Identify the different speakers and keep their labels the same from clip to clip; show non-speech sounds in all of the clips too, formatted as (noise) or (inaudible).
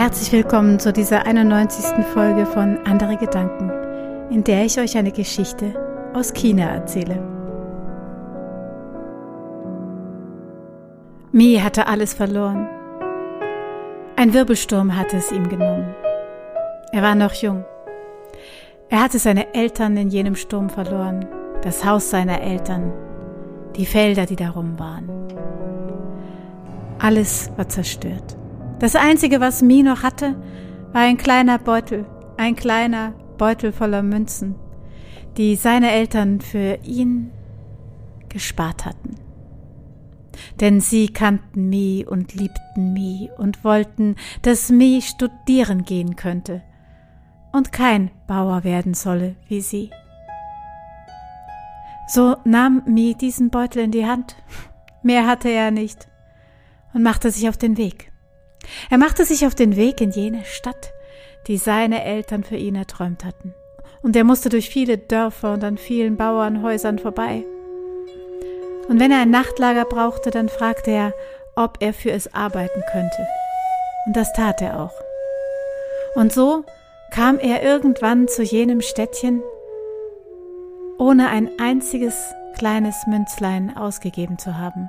Speaker 1: Herzlich willkommen zu dieser 91. Folge von Andere Gedanken, in der ich euch eine Geschichte aus China erzähle. Mi hatte alles verloren. Ein Wirbelsturm hatte es ihm genommen. Er war noch jung. Er hatte seine Eltern in jenem Sturm verloren, das Haus seiner Eltern, die Felder, die darum waren. Alles war zerstört. Das Einzige, was Mi noch hatte, war ein kleiner Beutel, ein kleiner Beutel voller Münzen, die seine Eltern für ihn gespart hatten. Denn sie kannten Mi und liebten Mi und wollten, dass Mi studieren gehen könnte und kein Bauer werden solle wie sie. So nahm Mi diesen Beutel in die Hand, mehr hatte er nicht, und machte sich auf den Weg. Er machte sich auf den Weg in jene Stadt, die seine Eltern für ihn erträumt hatten. Und er musste durch viele Dörfer und an vielen Bauernhäusern vorbei. Und wenn er ein Nachtlager brauchte, dann fragte er, ob er für es arbeiten könnte. Und das tat er auch. Und so kam er irgendwann zu jenem Städtchen, ohne ein einziges kleines Münzlein ausgegeben zu haben.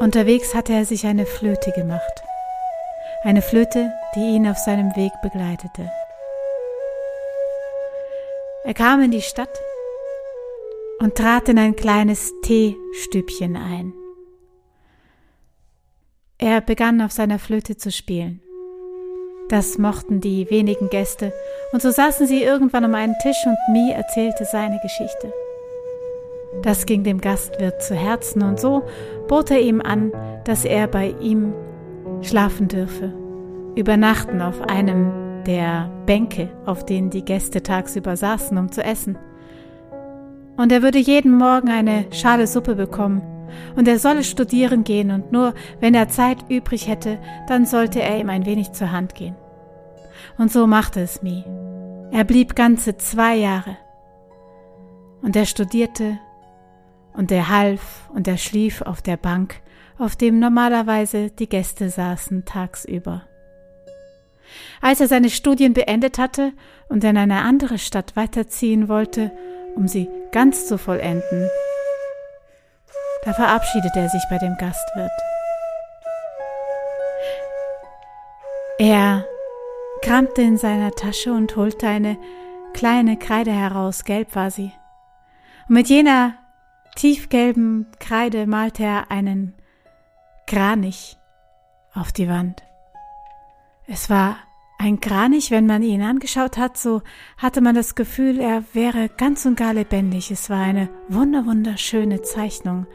Speaker 1: Unterwegs hatte er sich eine Flöte gemacht. Eine Flöte, die ihn auf seinem Weg begleitete. Er kam in die Stadt und trat in ein kleines Teestübchen ein. Er begann auf seiner Flöte zu spielen. Das mochten die wenigen Gäste, und so saßen sie irgendwann um einen Tisch und Mi erzählte seine Geschichte. Das ging dem Gastwirt zu Herzen und so bot er ihm an, dass er bei ihm schlafen dürfe, übernachten auf einem der Bänke, auf denen die Gäste tagsüber saßen, um zu essen. Und er würde jeden Morgen eine Schale Suppe bekommen, und er solle studieren gehen, und nur wenn er Zeit übrig hätte, dann sollte er ihm ein wenig zur Hand gehen. Und so machte es Mi. Er blieb ganze zwei Jahre. Und er studierte und er half und er schlief auf der Bank, auf dem normalerweise die Gäste saßen tagsüber. Als er seine Studien beendet hatte und in eine andere Stadt weiterziehen wollte, um sie ganz zu vollenden, da verabschiedete er sich bei dem Gastwirt. Er kramte in seiner Tasche und holte eine kleine Kreide heraus, gelb war sie. Und mit jener tiefgelben Kreide malte er einen Kranich auf die Wand. Es war ein Kranich, wenn man ihn angeschaut hat, so hatte man das Gefühl, er wäre ganz und gar lebendig. Es war eine wunder wunderschöne Zeichnung.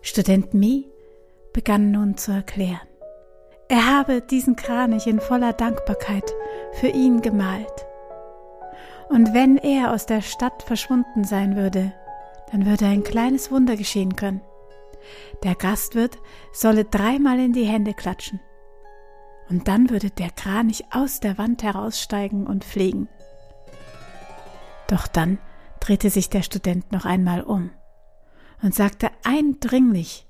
Speaker 1: Student Mi begann nun zu erklären. Er habe diesen Kranich in voller Dankbarkeit für ihn gemalt. Und wenn er aus der Stadt verschwunden sein würde, dann würde ein kleines Wunder geschehen können. Der Gastwirt solle dreimal in die Hände klatschen. Und dann würde der Kranich aus der Wand heraussteigen und fliegen. Doch dann drehte sich der Student noch einmal um und sagte eindringlich,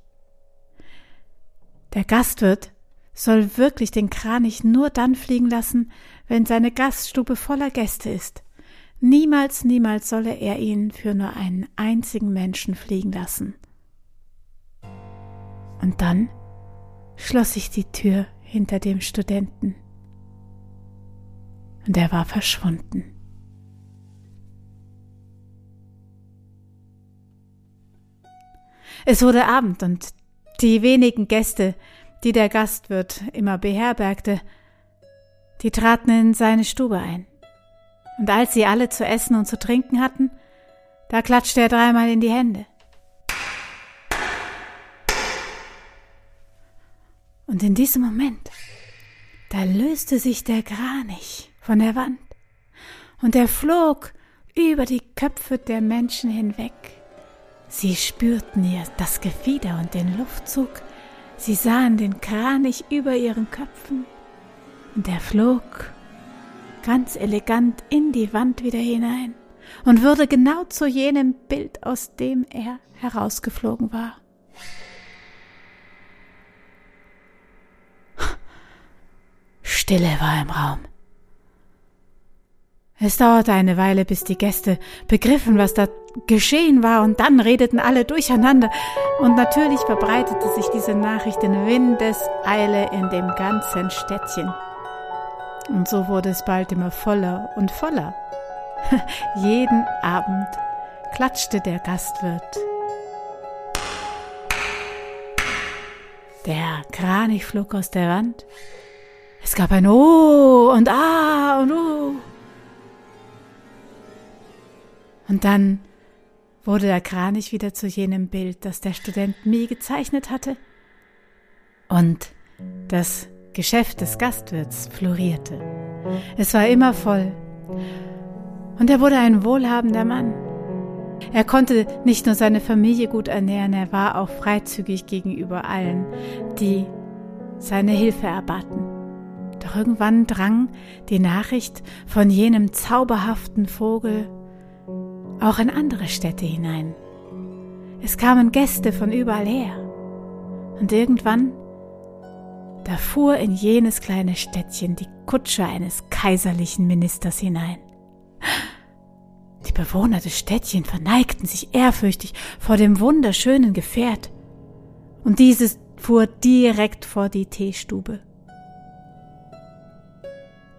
Speaker 1: der Gastwirt soll wirklich den Kranich nur dann fliegen lassen, wenn seine Gaststube voller Gäste ist. Niemals, niemals solle er ihn für nur einen einzigen Menschen fliegen lassen. Und dann schloss sich die Tür hinter dem Studenten. Und er war verschwunden. Es wurde Abend und die wenigen Gäste, die der Gastwirt immer beherbergte, die traten in seine Stube ein. Und als sie alle zu essen und zu trinken hatten, da klatschte er dreimal in die Hände. Und in diesem Moment, da löste sich der Kranich von der Wand und er flog über die Köpfe der Menschen hinweg. Sie spürten ihr das Gefieder und den Luftzug, sie sahen den Kranich über ihren Köpfen und er flog ganz elegant in die Wand wieder hinein und wurde genau zu jenem Bild, aus dem er herausgeflogen war. Stille war im Raum. Es dauerte eine Weile, bis die Gäste begriffen, was da geschehen war, und dann redeten alle durcheinander. Und natürlich verbreitete sich diese Nachricht in Windeseile in dem ganzen Städtchen. Und so wurde es bald immer voller und voller. (laughs) Jeden Abend klatschte der Gastwirt. Der Kranich flog aus der Wand. Es gab ein Oh und Ah und Uh. Und dann wurde der Kranich wieder zu jenem Bild, das der Student Mie gezeichnet hatte. Und das Geschäft des Gastwirts florierte. Es war immer voll. Und er wurde ein wohlhabender Mann. Er konnte nicht nur seine Familie gut ernähren, er war auch freizügig gegenüber allen, die seine Hilfe erbaten. Doch irgendwann drang die Nachricht von jenem zauberhaften Vogel auch in andere Städte hinein. Es kamen Gäste von überall her. Und irgendwann, da fuhr in jenes kleine Städtchen die Kutsche eines kaiserlichen Ministers hinein. Die Bewohner des Städtchen verneigten sich ehrfürchtig vor dem wunderschönen Gefährt, und dieses fuhr direkt vor die Teestube.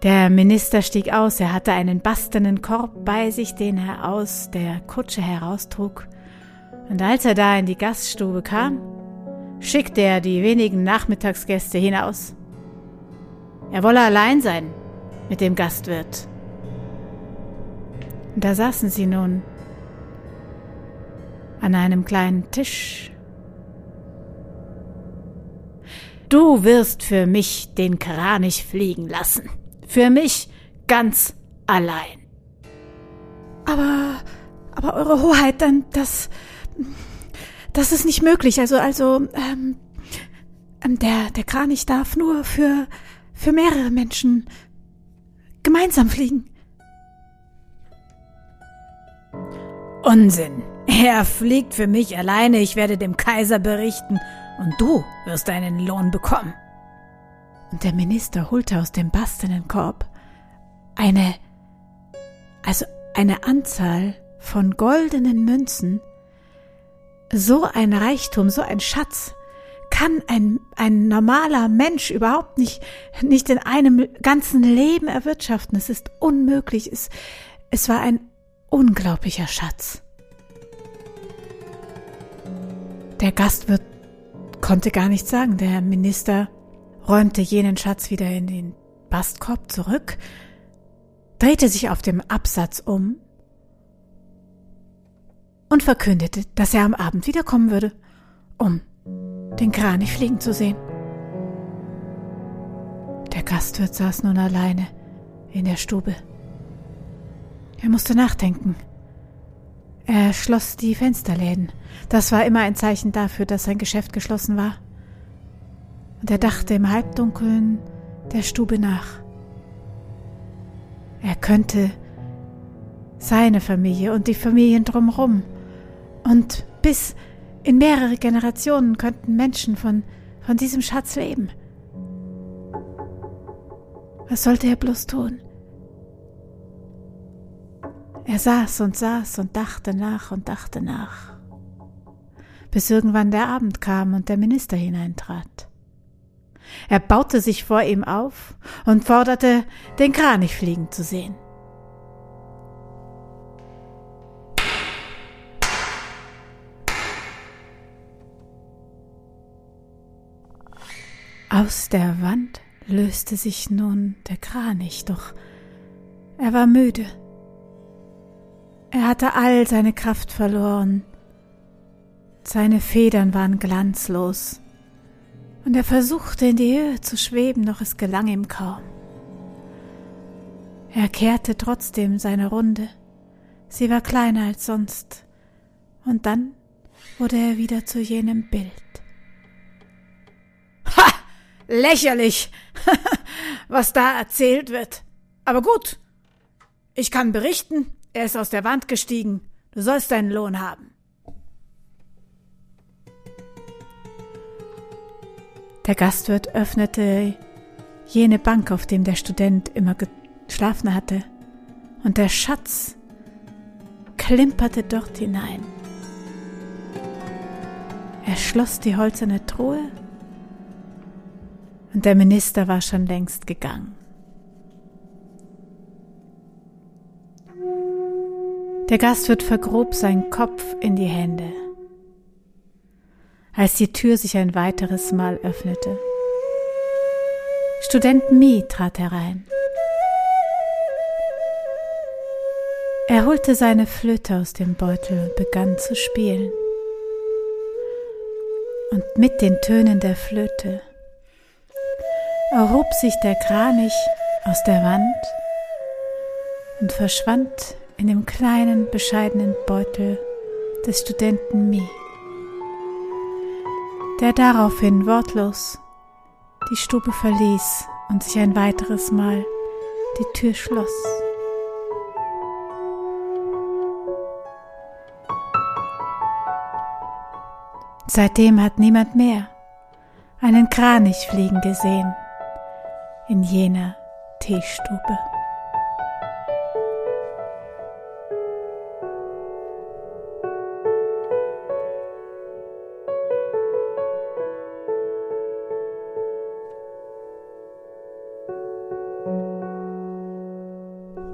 Speaker 1: Der Minister stieg aus, er hatte einen bastenen Korb bei sich, den er aus der Kutsche heraustrug, und als er da in die Gaststube kam, schickte er die wenigen Nachmittagsgäste hinaus. Er wolle allein sein mit dem Gastwirt. Da saßen sie nun an einem kleinen Tisch. Du wirst für mich den Kranich fliegen lassen, für mich ganz allein.
Speaker 2: Aber, aber Eure Hoheit, dann, das, das ist nicht möglich. Also, also, ähm, ähm, der, der Kranich darf nur für, für mehrere Menschen gemeinsam fliegen.
Speaker 3: Unsinn. Er fliegt für mich alleine, ich werde dem Kaiser berichten, und du wirst deinen Lohn bekommen.
Speaker 1: Und der Minister holte aus dem bastenen Korb eine, also eine Anzahl von goldenen Münzen. So ein Reichtum, so ein Schatz kann ein, ein normaler Mensch überhaupt nicht, nicht in einem ganzen Leben erwirtschaften. Es ist unmöglich. Es, es war ein unglaublicher Schatz. Der Gastwirt konnte gar nichts sagen. Der Minister räumte jenen Schatz wieder in den Bastkorb zurück, drehte sich auf dem Absatz um und verkündete, dass er am Abend wiederkommen würde, um den Kranich fliegen zu sehen. Der Gastwirt saß nun alleine in der Stube. Er musste nachdenken. Er schloss die Fensterläden. Das war immer ein Zeichen dafür, dass sein Geschäft geschlossen war und er dachte im Halbdunkeln der Stube nach. Er könnte seine Familie und die Familien drumherum und bis in mehrere Generationen könnten Menschen von, von diesem Schatz leben. Was sollte er bloß tun? Er saß und saß und dachte nach und dachte nach, bis irgendwann der Abend kam und der Minister hineintrat. Er baute sich vor ihm auf und forderte, den Kranich fliegen zu sehen. Aus der Wand löste sich nun der Kranich, doch er war müde. Er hatte all seine Kraft verloren. Seine Federn waren glanzlos und er versuchte in die Höhe zu schweben, doch es gelang ihm kaum. Er kehrte trotzdem seine Runde. Sie war kleiner als sonst, und dann wurde er wieder zu jenem Bild.
Speaker 3: Lächerlich, (laughs) was da erzählt wird. Aber gut, ich kann berichten, er ist aus der Wand gestiegen. Du sollst deinen Lohn haben.
Speaker 1: Der Gastwirt öffnete jene Bank, auf dem der Student immer geschlafen hatte, und der Schatz klimperte dort hinein. Er schloss die hölzerne Truhe und der Minister war schon längst gegangen. Der Gastwirt vergrub seinen Kopf in die Hände, als die Tür sich ein weiteres Mal öffnete. Student Mi trat herein. Er holte seine Flöte aus dem Beutel und begann zu spielen. Und mit den Tönen der Flöte erhob sich der Kranich aus der Wand und verschwand in dem kleinen, bescheidenen Beutel des Studenten Mi, der daraufhin wortlos die Stube verließ und sich ein weiteres Mal die Tür schloss. Seitdem hat niemand mehr einen Kranich fliegen gesehen in jener Teestube.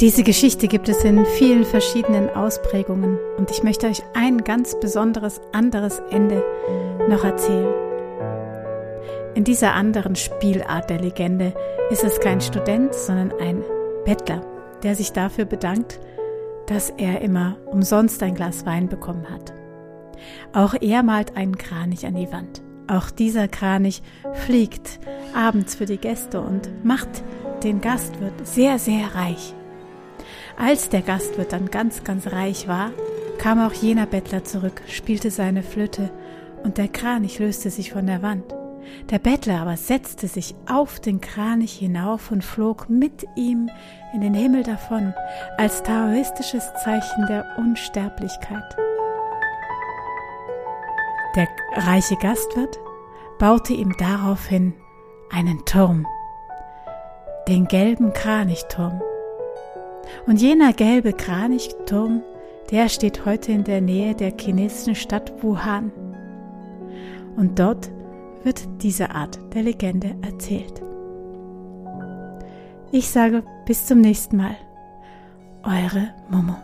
Speaker 1: Diese Geschichte gibt es in vielen verschiedenen Ausprägungen und ich möchte euch ein ganz besonderes anderes Ende noch erzählen. In dieser anderen Spielart der Legende ist es kein Student, sondern ein Bettler, der sich dafür bedankt, dass er immer umsonst ein Glas Wein bekommen hat. Auch er malt einen Kranich an die Wand. Auch dieser Kranich fliegt abends für die Gäste und macht den Gastwirt sehr, sehr reich. Als der Gastwirt dann ganz, ganz reich war, kam auch jener Bettler zurück, spielte seine Flöte, und der Kranich löste sich von der Wand. Der Bettler aber setzte sich auf den Kranich hinauf und flog mit ihm in den Himmel davon, als taoistisches Zeichen der Unsterblichkeit. Der reiche Gastwirt baute ihm daraufhin einen Turm, den gelben Kranichturm, und jener gelbe Kranichturm, der steht heute in der Nähe der chinesischen Stadt Wuhan. Und dort wird diese Art der Legende erzählt. Ich sage bis zum nächsten Mal. Eure Momo.